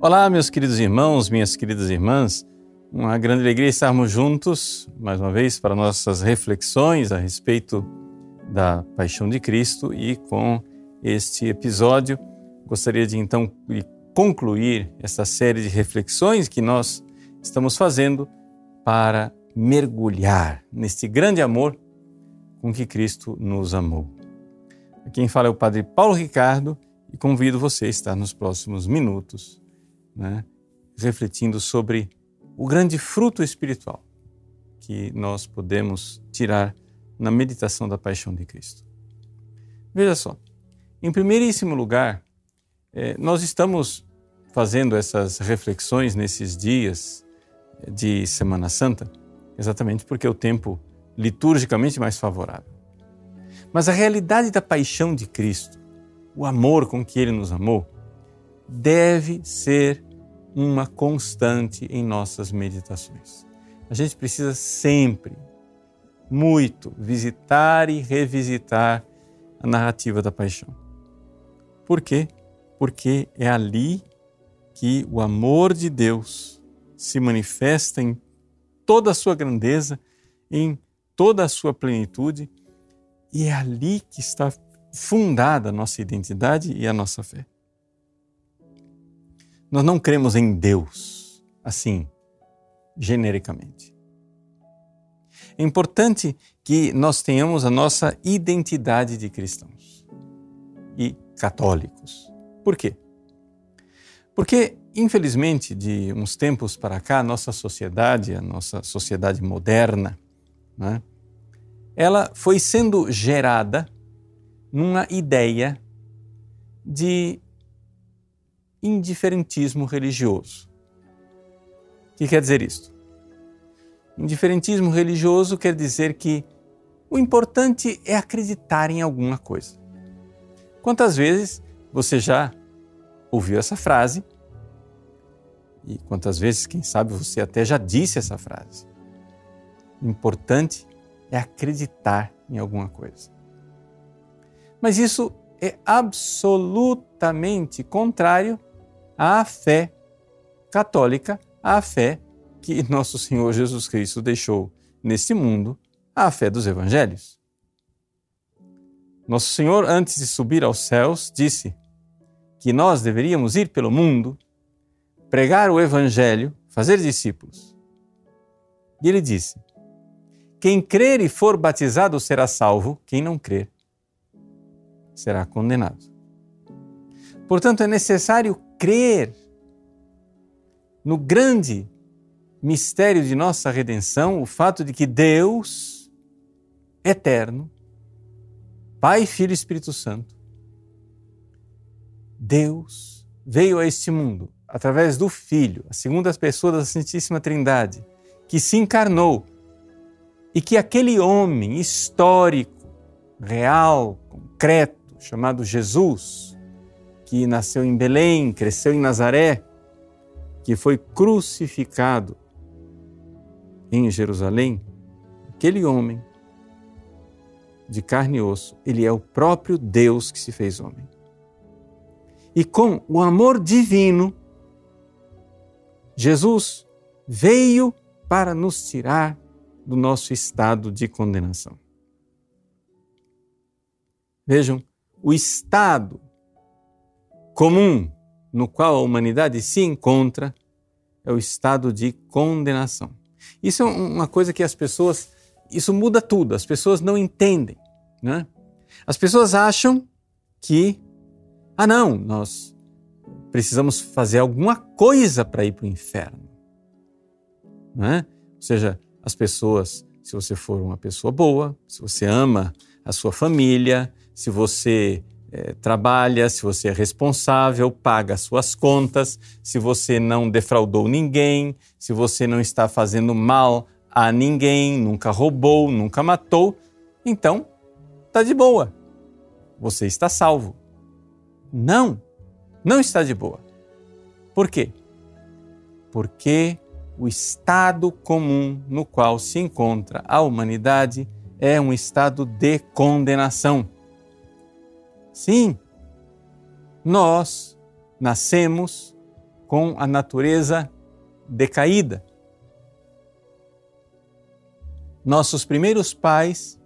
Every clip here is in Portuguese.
Olá, meus queridos irmãos, minhas queridas irmãs. Uma grande alegria estarmos juntos mais uma vez para nossas reflexões a respeito da paixão de Cristo e com este episódio gostaria de então concluir essa série de reflexões que nós estamos fazendo para mergulhar neste grande amor com que Cristo nos amou. Quem fala é o Padre Paulo Ricardo e convido você a estar nos próximos minutos né, refletindo sobre o grande fruto espiritual que nós podemos tirar na meditação da paixão de Cristo. Veja só, em primeiríssimo lugar, eh, nós estamos fazendo essas reflexões nesses dias de Semana Santa, exatamente porque é o tempo liturgicamente mais favorável. Mas a realidade da paixão de Cristo, o amor com que ele nos amou, deve ser uma constante em nossas meditações. A gente precisa sempre, muito, visitar e revisitar a narrativa da paixão. Por quê? Porque é ali que o amor de Deus se manifesta em toda a sua grandeza, em toda a sua plenitude, e é ali que está fundada a nossa identidade e a nossa fé. Nós não cremos em Deus assim, genericamente. É importante que nós tenhamos a nossa identidade de cristãos e católicos. Por quê? Porque, infelizmente, de uns tempos para cá, a nossa sociedade, a nossa sociedade moderna, né, ela foi sendo gerada numa ideia de indiferentismo religioso. O que quer dizer isto? Indiferentismo religioso quer dizer que o importante é acreditar em alguma coisa. Quantas vezes você já ouviu essa frase? E quantas vezes, quem sabe, você até já disse essa frase? O importante é acreditar em alguma coisa. Mas isso é absolutamente contrário à fé católica, à fé que nosso Senhor Jesus Cristo deixou neste mundo, à fé dos evangelhos. Nosso Senhor, antes de subir aos céus, disse que nós deveríamos ir pelo mundo, pregar o evangelho, fazer discípulos. E ele disse: Quem crer e for batizado será salvo, quem não crer será condenado. Portanto, é necessário crer no grande mistério de nossa redenção, o fato de que Deus, eterno, Pai, Filho e Espírito Santo, Deus veio a este mundo através do Filho, a segunda pessoa da Santíssima Trindade, que se encarnou e que aquele homem histórico, real, concreto, chamado Jesus, que nasceu em Belém, cresceu em Nazaré, que foi crucificado em Jerusalém, aquele homem de carne e osso, ele é o próprio Deus que se fez homem. E com o amor divino, Jesus veio para nos tirar do nosso estado de condenação. Vejam, o estado comum no qual a humanidade se encontra é o estado de condenação. Isso é uma coisa que as pessoas, isso muda tudo, as pessoas não entendem. Né? As pessoas acham que, ah, não, nós precisamos fazer alguma coisa para ir para o inferno. Né? Ou seja, as pessoas, se você for uma pessoa boa, se você ama a sua família, se você é, trabalha, se você é responsável, paga suas contas, se você não defraudou ninguém, se você não está fazendo mal a ninguém, nunca roubou, nunca matou, então está de boa. Você está salvo. Não, não está de boa. Por quê? Porque o estado comum no qual se encontra a humanidade é um estado de condenação. Sim, nós nascemos com a natureza decaída. Nossos primeiros pais,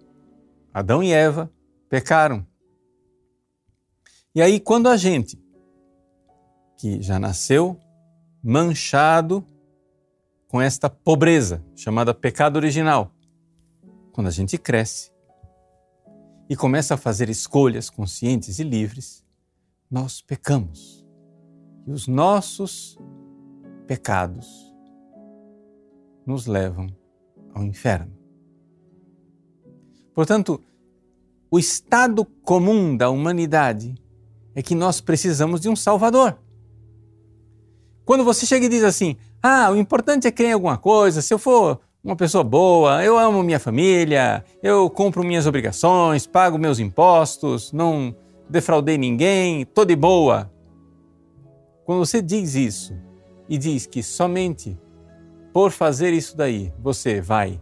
Adão e Eva, pecaram. E aí, quando a gente, que já nasceu manchado com esta pobreza chamada pecado original, quando a gente cresce e começa a fazer escolhas conscientes e livres, nós pecamos. E os nossos pecados nos levam ao inferno. Portanto, o estado comum da humanidade é que nós precisamos de um Salvador. Quando você chega e diz assim: ah, o importante é crer em alguma coisa, se eu for uma pessoa boa, eu amo minha família, eu cumpro minhas obrigações, pago meus impostos, não defraudei ninguém, estou de boa. Quando você diz isso e diz que somente por fazer isso daí você vai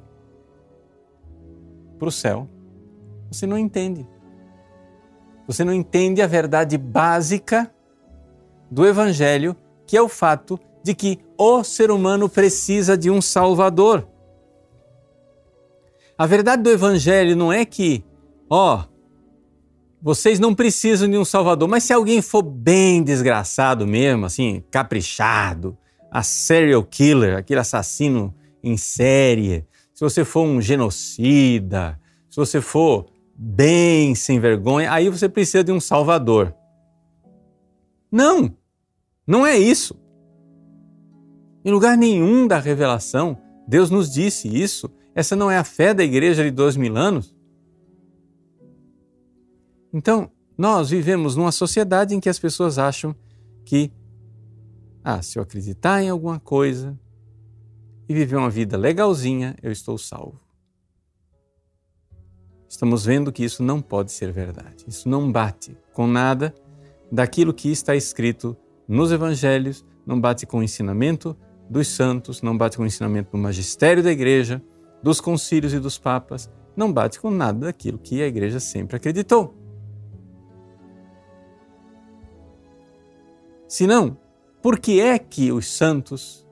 para o céu, você não entende. Você não entende a verdade básica do Evangelho, que é o fato de que o ser humano precisa de um Salvador. A verdade do Evangelho não é que, ó, vocês não precisam de um Salvador, mas se alguém for bem desgraçado mesmo, assim, caprichado, a serial killer, aquele assassino em série, se você for um genocida, se você for bem sem vergonha, aí você precisa de um Salvador. Não, não é isso. Em lugar nenhum da revelação, Deus nos disse isso. Essa não é a fé da igreja de dois mil anos. Então, nós vivemos numa sociedade em que as pessoas acham que, ah, se eu acreditar em alguma coisa e viver uma vida legalzinha, eu estou salvo. Estamos vendo que isso não pode ser verdade. Isso não bate com nada daquilo que está escrito nos evangelhos, não bate com o ensinamento dos santos, não bate com o ensinamento do magistério da igreja, dos concílios e dos papas, não bate com nada daquilo que a igreja sempre acreditou. Se não, por que é que os santos,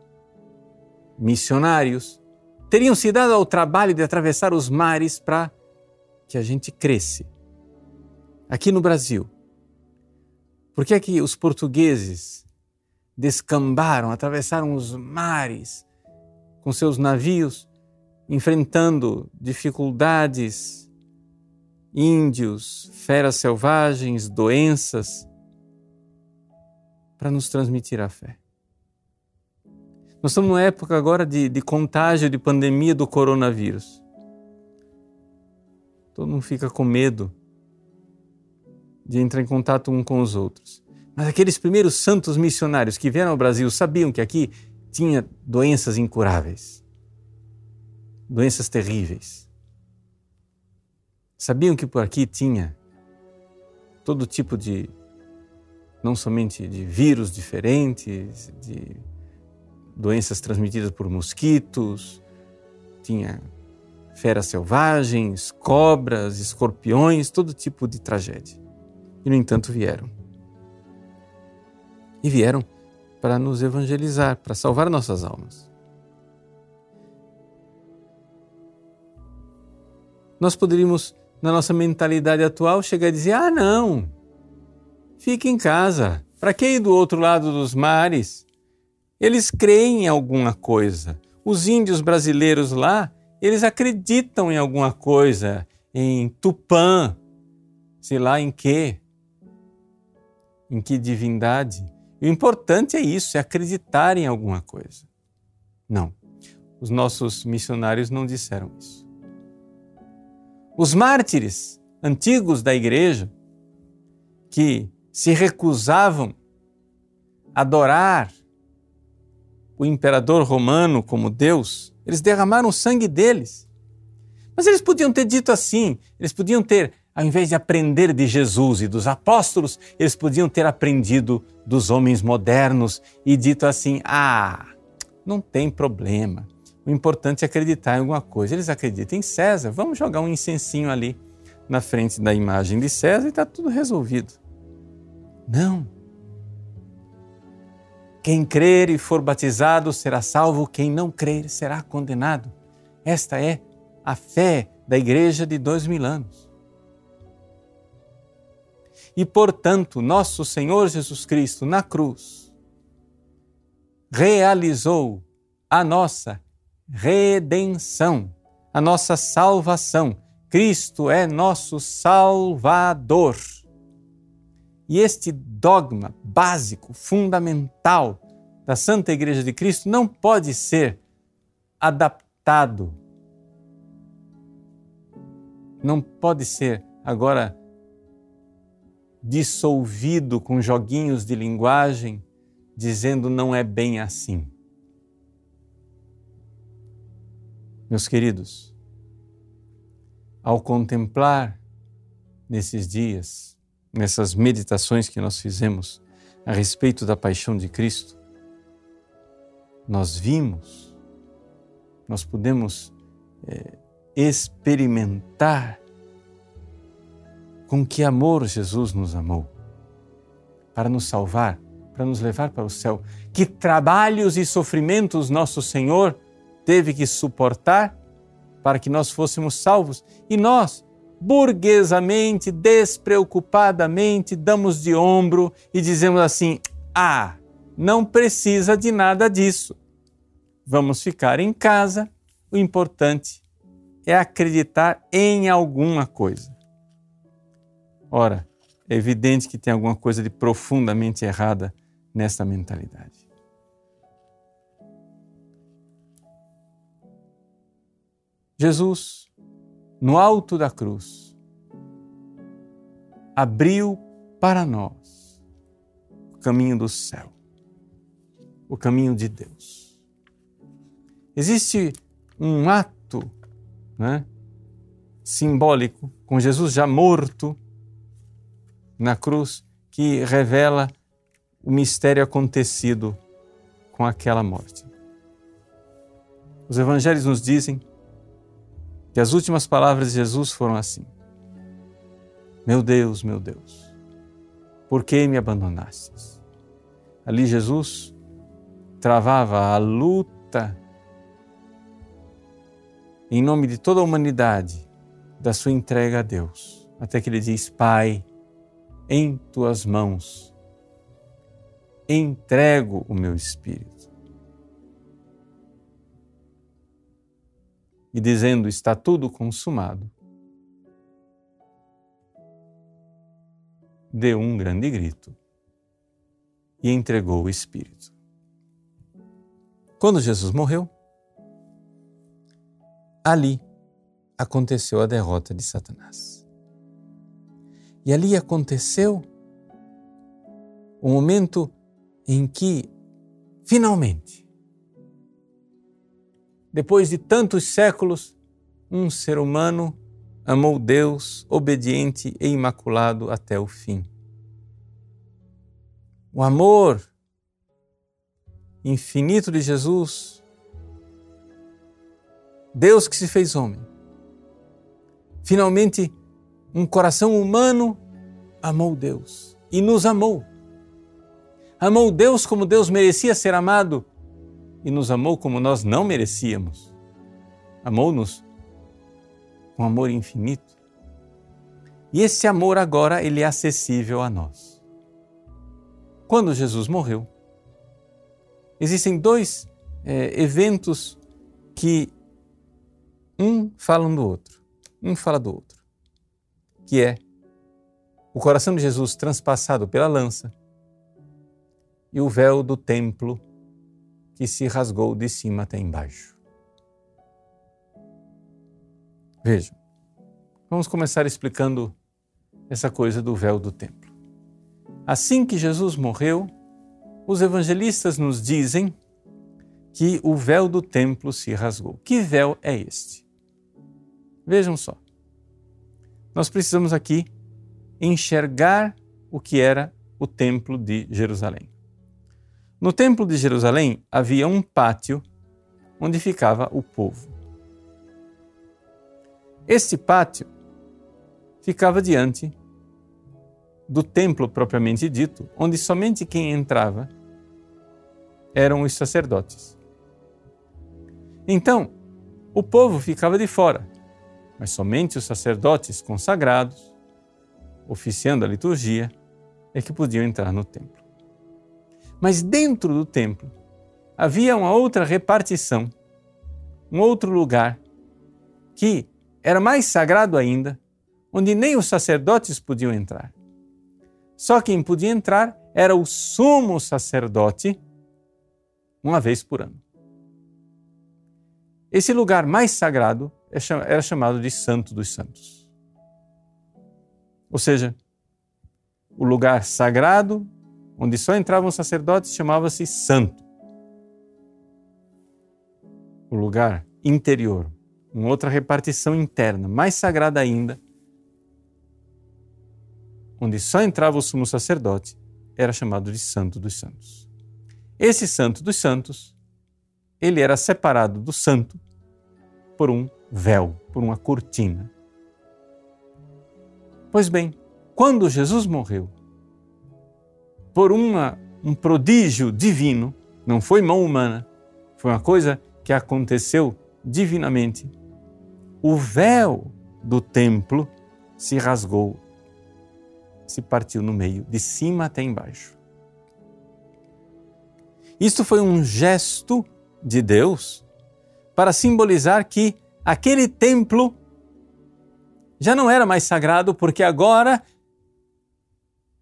missionários, teriam se dado ao trabalho de atravessar os mares para que a gente cresce? Aqui no Brasil, por que é que os portugueses descambaram, atravessaram os mares com seus navios enfrentando dificuldades, índios, feras selvagens, doenças, para nos transmitir a fé. Nós estamos numa época agora de, de contágio, de pandemia do coronavírus. Todo mundo fica com medo de entrar em contato um com os outros. Mas aqueles primeiros santos missionários que vieram ao Brasil sabiam que aqui tinha doenças incuráveis doenças terríveis. Sabiam que por aqui tinha todo tipo de, não somente de vírus diferentes, de doenças transmitidas por mosquitos, tinha feras selvagens, cobras, escorpiões, todo tipo de tragédia. E, no entanto, vieram. E vieram para nos evangelizar, para salvar nossas almas. Nós poderíamos, na nossa mentalidade atual, chegar a dizer: ah, não, fique em casa. Para que ir do outro lado dos mares? Eles creem em alguma coisa. Os índios brasileiros lá, eles acreditam em alguma coisa, em Tupã, sei lá em quê, em que divindade. o importante é isso, é acreditar em alguma coisa. Não, os nossos missionários não disseram isso. Os mártires antigos da igreja, que se recusavam a adorar o imperador romano como Deus, eles derramaram o sangue deles. Mas eles podiam ter dito assim, eles podiam ter, ao invés de aprender de Jesus e dos apóstolos, eles podiam ter aprendido dos homens modernos e dito assim: ah, não tem problema. Importante é acreditar em alguma coisa. Eles acreditam em César, vamos jogar um incensinho ali na frente da imagem de César e está tudo resolvido. Não. Quem crer e for batizado será salvo, quem não crer será condenado. Esta é a fé da igreja de dois mil anos. E, portanto, nosso Senhor Jesus Cristo, na cruz, realizou a nossa redenção, a nossa salvação. Cristo é nosso Salvador. E este dogma básico, fundamental da Santa Igreja de Cristo não pode ser adaptado. Não pode ser agora dissolvido com joguinhos de linguagem, dizendo não é bem assim. Meus queridos, ao contemplar nesses dias, nessas meditações que nós fizemos a respeito da paixão de Cristo, nós vimos, nós pudemos é, experimentar com que amor Jesus nos amou para nos salvar, para nos levar para o céu. Que trabalhos e sofrimentos nosso Senhor teve que suportar para que nós fôssemos salvos. E nós, burguesamente, despreocupadamente, damos de ombro e dizemos assim: ah, não precisa de nada disso. Vamos ficar em casa, o importante é acreditar em alguma coisa. Ora, é evidente que tem alguma coisa de profundamente errada nessa mentalidade. Jesus, no alto da cruz, abriu para nós o caminho do céu, o caminho de Deus. Existe um ato né, simbólico, com Jesus já morto na cruz, que revela o mistério acontecido com aquela morte. Os evangelhos nos dizem que as últimas palavras de Jesus foram assim: Meu Deus, meu Deus, por que me abandonastes? Ali Jesus travava a luta em nome de toda a humanidade da sua entrega a Deus, até que ele diz: Pai, em tuas mãos entrego o meu espírito. E dizendo: Está tudo consumado, deu um grande grito e entregou o Espírito. Quando Jesus morreu, ali aconteceu a derrota de Satanás. E ali aconteceu o momento em que, finalmente, depois de tantos séculos, um ser humano amou Deus obediente e imaculado até o fim. O amor infinito de Jesus, Deus que se fez homem, finalmente um coração humano amou Deus e nos amou. Amou Deus como Deus merecia ser amado e nos amou como nós não merecíamos. Amou-nos com amor infinito. E esse amor agora ele é acessível a nós. Quando Jesus morreu, existem dois é, eventos que um falam do outro, um fala do outro, que é o coração de Jesus transpassado pela lança e o véu do templo que se rasgou de cima até embaixo. Vejam, vamos começar explicando essa coisa do véu do templo. Assim que Jesus morreu, os evangelistas nos dizem que o véu do templo se rasgou. Que véu é este? Vejam só. Nós precisamos aqui enxergar o que era o templo de Jerusalém. No Templo de Jerusalém havia um pátio onde ficava o povo. Este pátio ficava diante do templo propriamente dito, onde somente quem entrava eram os sacerdotes. Então, o povo ficava de fora, mas somente os sacerdotes consagrados, oficiando a liturgia, é que podiam entrar no templo. Mas dentro do templo havia uma outra repartição, um outro lugar que era mais sagrado ainda, onde nem os sacerdotes podiam entrar. Só quem podia entrar era o sumo sacerdote uma vez por ano. Esse lugar mais sagrado é era chamado de Santo dos Santos. Ou seja, o lugar sagrado, onde só entravam sacerdotes, chamava-se Santo. O lugar interior, uma outra repartição interna, mais sagrada ainda, onde só entrava o sumo sacerdote, era chamado de Santo dos Santos. Esse Santo dos Santos, ele era separado do santo por um véu, por uma cortina. Pois bem, quando Jesus morreu, por uma, um prodígio divino, não foi mão humana, foi uma coisa que aconteceu divinamente, o véu do templo se rasgou, se partiu no meio, de cima até embaixo. Isto foi um gesto de Deus para simbolizar que aquele templo já não era mais sagrado, porque agora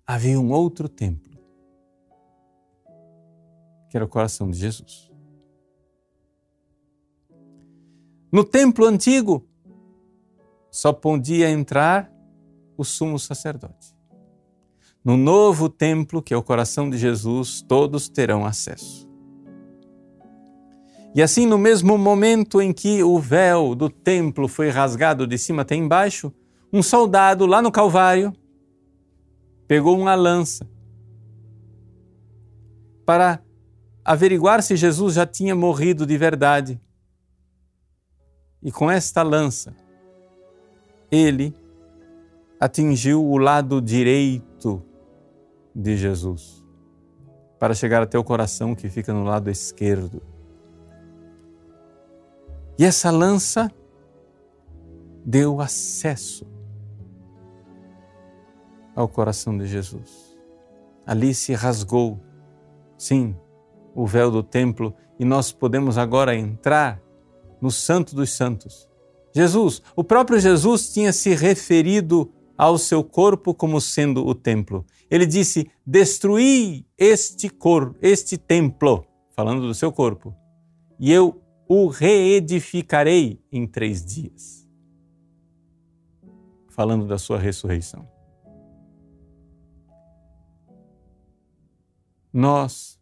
havia um outro templo, que era o coração de Jesus. No templo antigo, só podia entrar o sumo sacerdote. No novo templo, que é o coração de Jesus, todos terão acesso. E assim, no mesmo momento em que o véu do templo foi rasgado de cima até embaixo, um soldado lá no Calvário pegou uma lança para averiguar se Jesus já tinha morrido de verdade. E com esta lança, ele atingiu o lado direito de Jesus, para chegar até o coração que fica no lado esquerdo. E essa lança deu acesso ao coração de Jesus. Ali se rasgou, sim, o véu do templo e nós podemos agora entrar no Santo dos Santos. Jesus, o próprio Jesus tinha se referido ao seu corpo como sendo o templo. Ele disse: "Destruí este cor, este templo", falando do seu corpo, "e eu o reedificarei em três dias. Falando da sua ressurreição. Nós,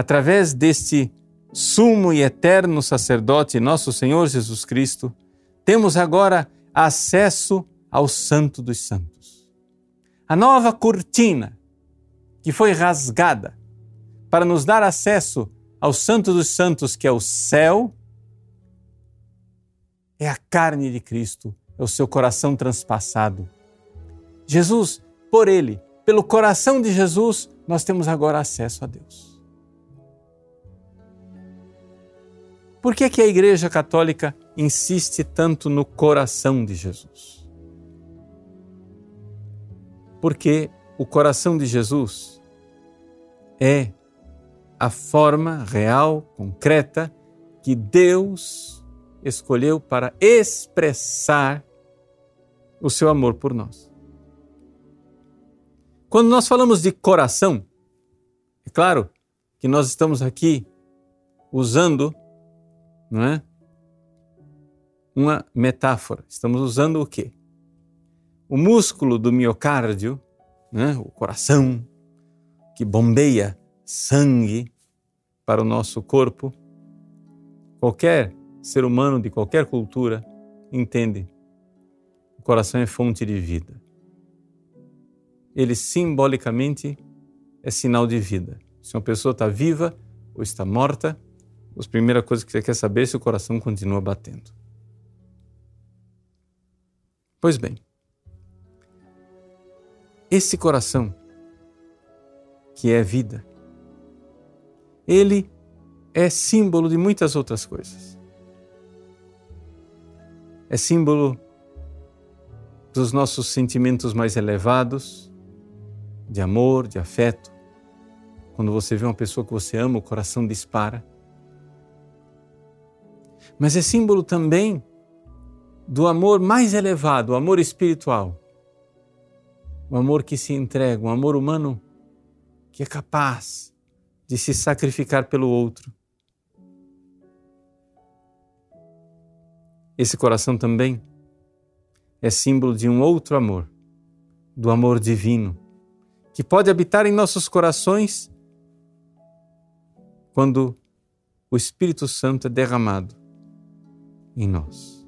através deste sumo e eterno sacerdote, nosso Senhor Jesus Cristo, temos agora acesso ao Santo dos Santos. A nova cortina que foi rasgada para nos dar acesso ao Santo dos Santos, que é o céu, é a carne de Cristo, é o seu coração transpassado. Jesus, por ele, pelo coração de Jesus, nós temos agora acesso a Deus. Por que, que a Igreja Católica insiste tanto no coração de Jesus? Porque o coração de Jesus é a forma real, concreta, que Deus escolheu para expressar o seu amor por nós. Quando nós falamos de coração, é claro que nós estamos aqui usando, não é? Uma metáfora. Estamos usando o quê? O músculo do miocárdio, né? o coração, que bombeia sangue para o nosso corpo, qualquer ser humano de qualquer cultura entende. O coração é fonte de vida. Ele simbolicamente é sinal de vida. Se uma pessoa está viva ou está morta, a primeira coisa que você quer saber é se o coração continua batendo. Pois bem, esse coração, que é vida, ele é símbolo de muitas outras coisas. É símbolo dos nossos sentimentos mais elevados, de amor, de afeto. Quando você vê uma pessoa que você ama, o coração dispara. Mas é símbolo também do amor mais elevado, o amor espiritual. O amor que se entrega, um amor humano que é capaz de se sacrificar pelo outro. Esse coração também é símbolo de um outro amor, do amor divino, que pode habitar em nossos corações quando o Espírito Santo é derramado em nós.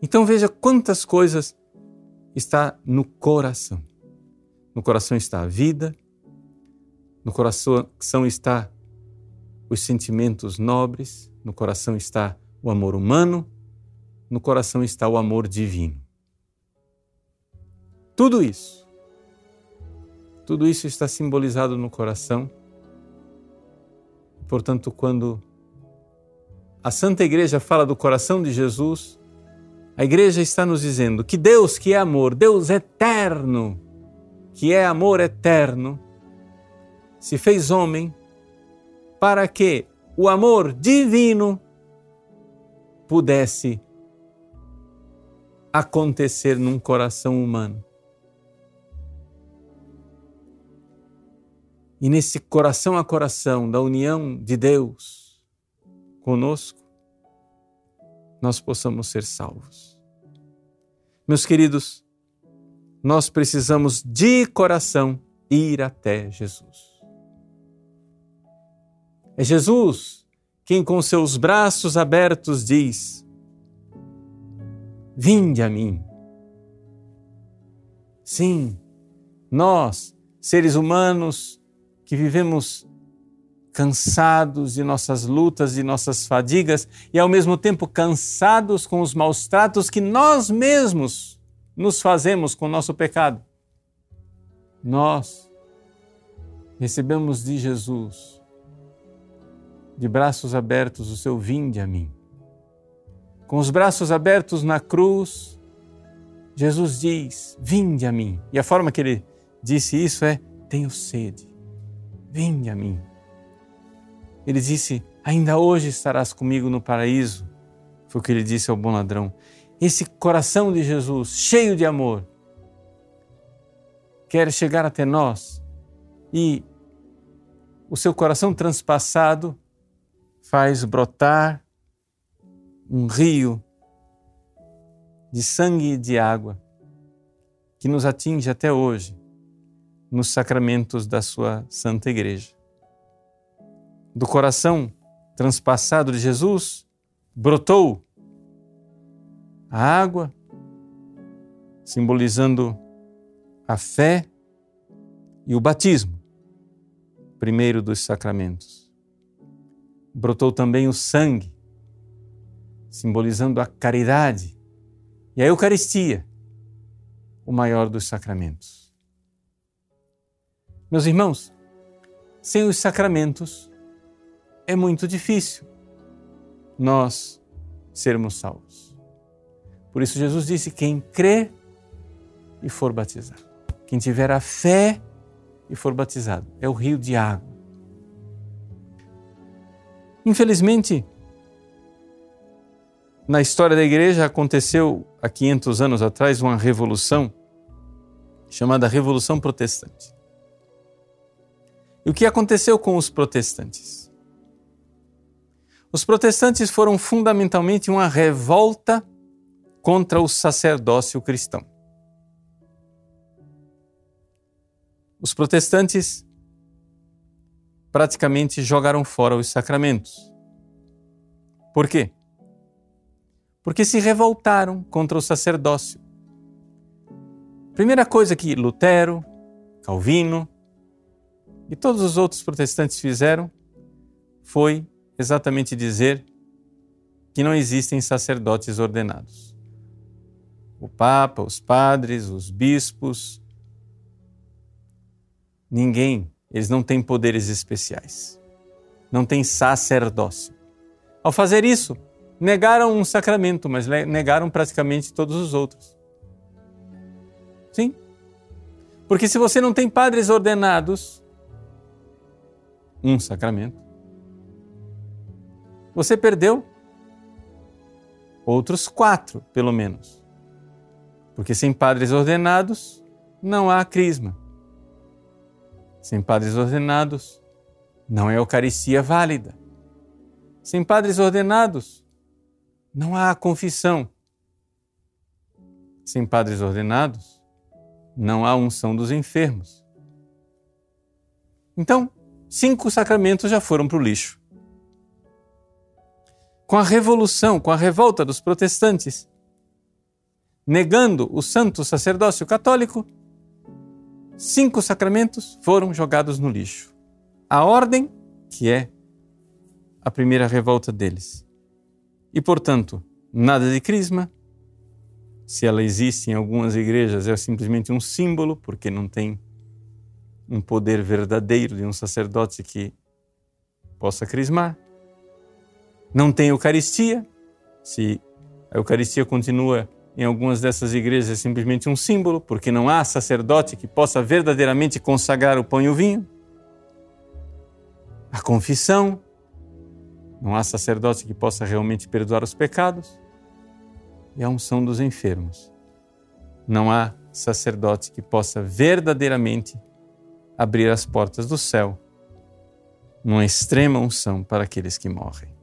Então veja quantas coisas está no coração. No coração está a vida, no coração está os sentimentos nobres, no coração está o amor humano, no coração está o amor divino. Tudo isso, tudo isso está simbolizado no coração. Portanto, quando a Santa Igreja fala do coração de Jesus, a Igreja está nos dizendo que Deus, que é amor, Deus eterno, que é amor eterno, se fez homem para que o amor divino pudesse acontecer num coração humano. E nesse coração a coração da união de Deus conosco, nós possamos ser salvos. Meus queridos, nós precisamos de coração ir até Jesus. É Jesus quem, com seus braços abertos, diz: Vinde a mim. Sim, nós, seres humanos que vivemos cansados de nossas lutas e nossas fadigas e ao mesmo tempo cansados com os maus tratos que nós mesmos nos fazemos com o nosso pecado. Nós recebemos de Jesus de braços abertos o seu vinde a mim. Com os braços abertos na cruz, Jesus diz: Vinde a mim. E a forma que ele disse isso é: Tenho sede, vinde a mim. Ele disse: Ainda hoje estarás comigo no paraíso. Foi o que ele disse ao bom ladrão. Esse coração de Jesus, cheio de amor, quer chegar até nós e o seu coração transpassado faz brotar um rio de sangue e de água que nos atinge até hoje nos sacramentos da sua Santa Igreja. Do coração transpassado de Jesus brotou a água, simbolizando a fé e o batismo, primeiro dos sacramentos brotou também o sangue, simbolizando a caridade, e a Eucaristia, o maior dos sacramentos. Meus irmãos, sem os sacramentos é muito difícil nós sermos salvos. Por isso, Jesus disse: quem crê e for batizado, quem tiver a fé e for batizado, é o rio de água Infelizmente, na história da igreja aconteceu há 500 anos atrás uma revolução chamada Revolução Protestante. E o que aconteceu com os protestantes? Os protestantes foram fundamentalmente uma revolta contra o sacerdócio cristão. Os protestantes praticamente jogaram fora os sacramentos. Por quê? Porque se revoltaram contra o sacerdócio. Primeira coisa que Lutero, Calvino e todos os outros protestantes fizeram foi exatamente dizer que não existem sacerdotes ordenados. O Papa, os padres, os bispos, ninguém eles não têm poderes especiais, não têm sacerdócio. Ao fazer isso, negaram um sacramento, mas negaram praticamente todos os outros. Sim. Porque se você não tem padres ordenados, um sacramento, você perdeu outros quatro, pelo menos. Porque sem padres ordenados, não há crisma. Sem padres ordenados, não é Eucaristia válida. Sem padres ordenados, não há confissão. Sem padres ordenados, não há unção dos enfermos. Então, cinco sacramentos já foram para o lixo. Com a revolução, com a revolta dos protestantes, negando o santo sacerdócio católico, cinco sacramentos foram jogados no lixo. A ordem, que é a primeira revolta deles. E, portanto, nada de crisma. Se ela existe em algumas igrejas, é simplesmente um símbolo, porque não tem um poder verdadeiro de um sacerdote que possa crismar. Não tem Eucaristia. Se a Eucaristia continua em algumas dessas igrejas, é simplesmente um símbolo, porque não há sacerdote que possa verdadeiramente consagrar o pão e o vinho. A confissão não há sacerdote que possa realmente perdoar os pecados e a unção dos enfermos. Não há sacerdote que possa verdadeiramente abrir as portas do céu numa extrema unção para aqueles que morrem.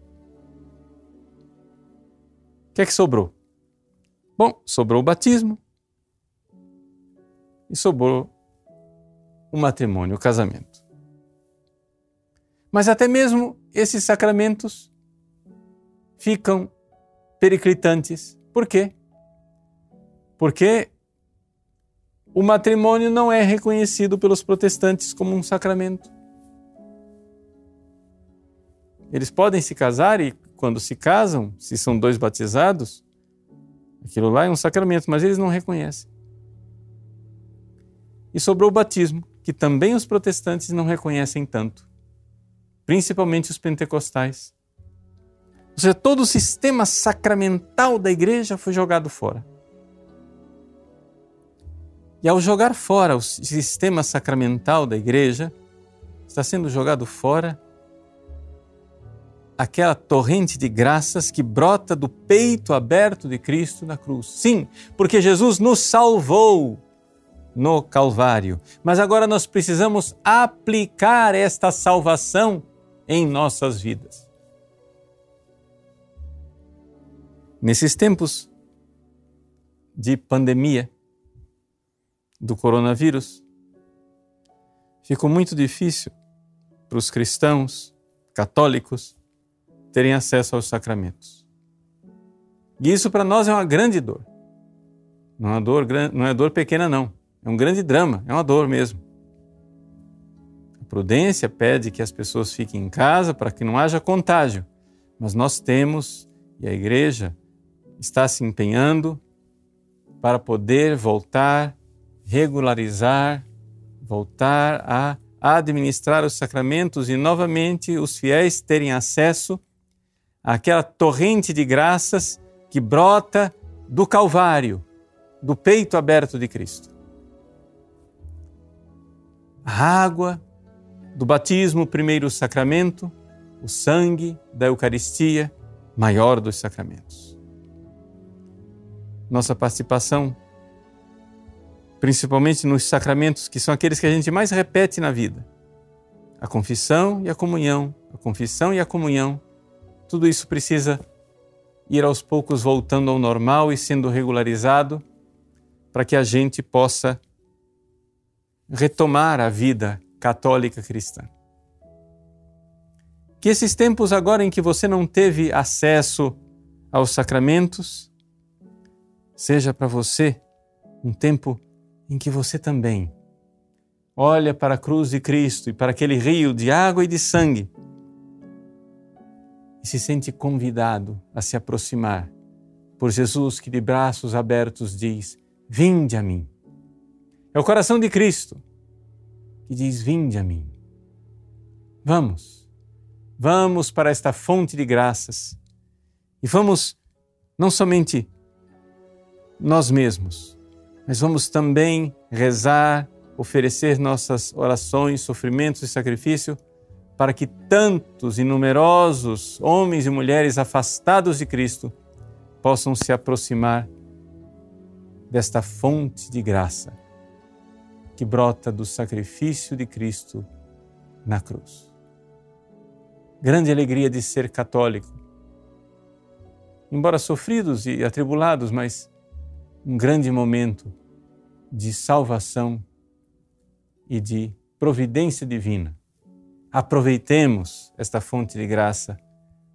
O que é que sobrou? Bom, sobrou o batismo e sobrou o matrimônio, o casamento. Mas até mesmo esses sacramentos ficam periclitantes. Por quê? Porque o matrimônio não é reconhecido pelos protestantes como um sacramento. Eles podem se casar e, quando se casam, se são dois batizados, aquilo lá é um sacramento, mas eles não reconhecem. E sobrou o batismo, que também os protestantes não reconhecem tanto principalmente os pentecostais. Ou seja, todo o sistema sacramental da igreja foi jogado fora. E ao jogar fora o sistema sacramental da igreja, está sendo jogado fora aquela torrente de graças que brota do peito aberto de Cristo na cruz. Sim, porque Jesus nos salvou no Calvário. Mas agora nós precisamos aplicar esta salvação em nossas vidas. Nesses tempos de pandemia do coronavírus, ficou muito difícil para os cristãos católicos terem acesso aos sacramentos. E isso para nós é uma grande dor. Não é dor, não é dor pequena, não. É um grande drama, é uma dor mesmo prudência pede que as pessoas fiquem em casa para que não haja contágio, mas nós temos, e a igreja está se empenhando para poder voltar, regularizar, voltar a administrar os sacramentos e novamente os fiéis terem acesso àquela torrente de graças que brota do Calvário, do peito aberto de Cristo. A água do batismo, primeiro sacramento, o sangue da Eucaristia, maior dos sacramentos. Nossa participação, principalmente nos sacramentos que são aqueles que a gente mais repete na vida, a confissão e a comunhão, a confissão e a comunhão, tudo isso precisa ir aos poucos voltando ao normal e sendo regularizado para que a gente possa retomar a vida católica cristã. Que esses tempos agora em que você não teve acesso aos sacramentos, seja para você um tempo em que você também olha para a cruz de Cristo e para aquele rio de água e de sangue se sente convidado a se aproximar por Jesus que de braços abertos diz: Vinde a mim. É o coração de Cristo que diz: Vinde a mim. Vamos, vamos para esta fonte de graças e vamos não somente nós mesmos, mas vamos também rezar, oferecer nossas orações, sofrimentos e sacrifício para que tantos e numerosos homens e mulheres afastados de Cristo possam se aproximar desta fonte de graça que brota do sacrifício de Cristo na cruz. Grande alegria de ser católico. Embora sofridos e atribulados, mas um grande momento de salvação e de providência divina. Aproveitemos esta fonte de graça,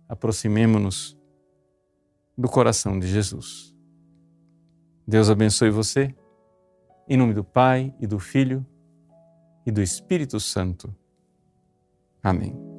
aproximemo-nos do coração de Jesus. Deus abençoe você, em nome do Pai e do Filho e do Espírito Santo. Amém.